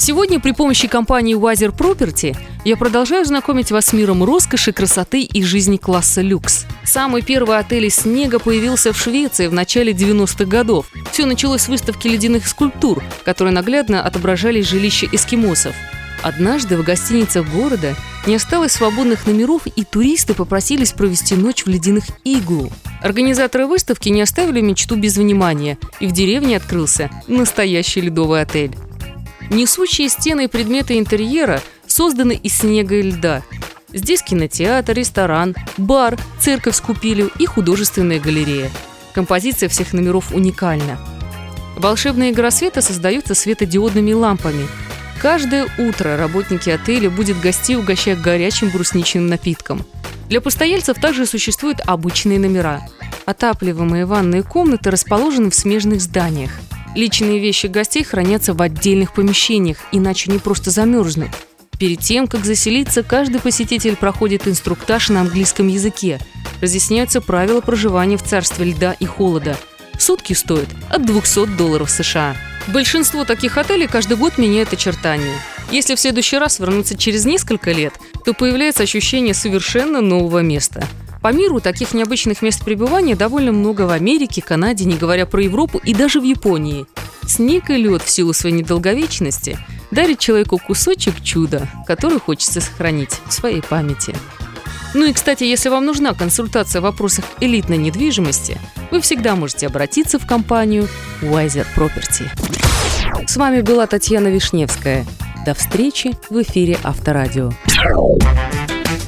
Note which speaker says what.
Speaker 1: Сегодня при помощи компании Wiser Property я продолжаю знакомить вас с миром роскоши, красоты и жизни класса люкс. Самый первый отель из снега появился в Швеции в начале 90-х годов. Все началось с выставки ледяных скульптур, которые наглядно отображали жилища эскимосов. Однажды в гостиницах города не осталось свободных номеров, и туристы попросились провести ночь в ледяных иглу. Организаторы выставки не оставили мечту без внимания, и в деревне открылся настоящий ледовый отель. Несущие стены и предметы интерьера созданы из снега и льда. Здесь кинотеатр, ресторан, бар, церковь с купелью и художественная галерея. Композиция всех номеров уникальна. Волшебная игра света создается светодиодными лампами. Каждое утро работники отеля будут гостей угощать горячим брусничным напитком. Для постояльцев также существуют обычные номера. Отапливаемые ванные комнаты расположены в смежных зданиях – Личные вещи гостей хранятся в отдельных помещениях, иначе не просто замерзнут. Перед тем, как заселиться, каждый посетитель проходит инструктаж на английском языке. Разъясняются правила проживания в царстве льда и холода. Сутки стоят от 200 долларов США. Большинство таких отелей каждый год меняют очертания. Если в следующий раз вернуться через несколько лет, то появляется ощущение совершенно нового места – по миру таких необычных мест пребывания довольно много в Америке, Канаде, не говоря про Европу и даже в Японии. Снег и лед в силу своей недолговечности дарит человеку кусочек чуда, который хочется сохранить в своей памяти. Ну и, кстати, если вам нужна консультация в вопросах элитной недвижимости, вы всегда можете обратиться в компанию Wiser Property. С вами была Татьяна Вишневская. До встречи в эфире Авторадио.